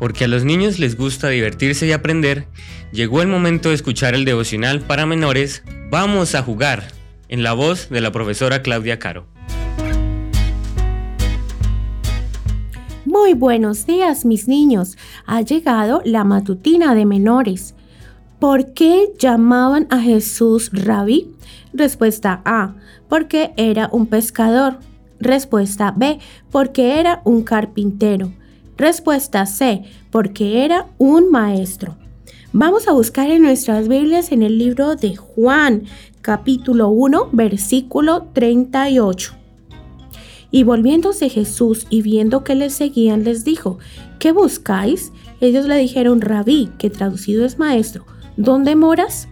porque a los niños les gusta divertirse y aprender, llegó el momento de escuchar el devocional para menores Vamos a jugar, en la voz de la profesora Claudia Caro. Muy buenos días mis niños, ha llegado la matutina de menores. ¿Por qué llamaban a Jesús rabí? Respuesta A, porque era un pescador. Respuesta B, porque era un carpintero. Respuesta C, porque era un maestro. Vamos a buscar en nuestras Biblias en el libro de Juan, capítulo 1, versículo 38. Y volviéndose Jesús y viendo que le seguían, les dijo, ¿qué buscáis? Ellos le dijeron, rabí, que traducido es maestro, ¿dónde moras?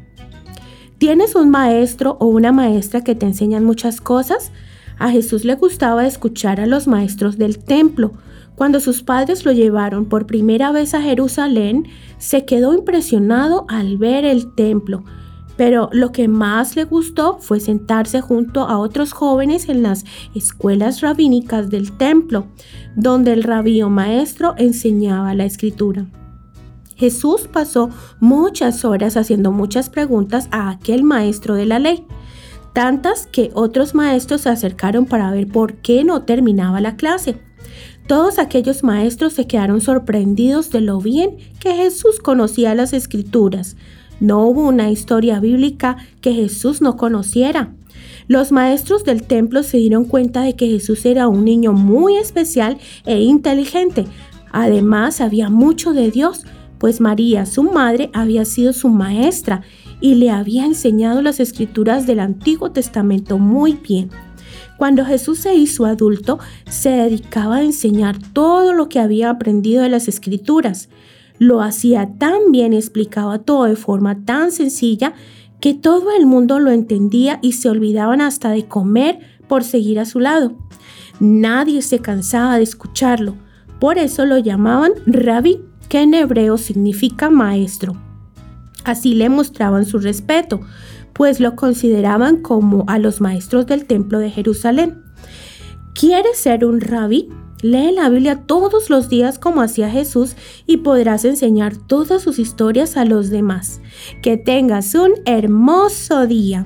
¿Tienes un maestro o una maestra que te enseñan muchas cosas? A Jesús le gustaba escuchar a los maestros del templo, cuando sus padres lo llevaron por primera vez a Jerusalén, se quedó impresionado al ver el templo, pero lo que más le gustó fue sentarse junto a otros jóvenes en las escuelas rabínicas del templo, donde el rabío maestro enseñaba la escritura. Jesús pasó muchas horas haciendo muchas preguntas a aquel maestro de la ley, tantas que otros maestros se acercaron para ver por qué no terminaba la clase. Todos aquellos maestros se quedaron sorprendidos de lo bien que Jesús conocía las escrituras. No hubo una historia bíblica que Jesús no conociera. Los maestros del templo se dieron cuenta de que Jesús era un niño muy especial e inteligente. Además, sabía mucho de Dios, pues María, su madre, había sido su maestra y le había enseñado las escrituras del Antiguo Testamento muy bien. Cuando Jesús se hizo adulto, se dedicaba a enseñar todo lo que había aprendido de las escrituras. Lo hacía tan bien, explicaba todo de forma tan sencilla que todo el mundo lo entendía y se olvidaban hasta de comer por seguir a su lado. Nadie se cansaba de escucharlo. Por eso lo llamaban rabí, que en hebreo significa maestro. Así le mostraban su respeto, pues lo consideraban como a los maestros del templo de Jerusalén. ¿Quieres ser un rabí? Lee la Biblia todos los días como hacía Jesús y podrás enseñar todas sus historias a los demás. Que tengas un hermoso día.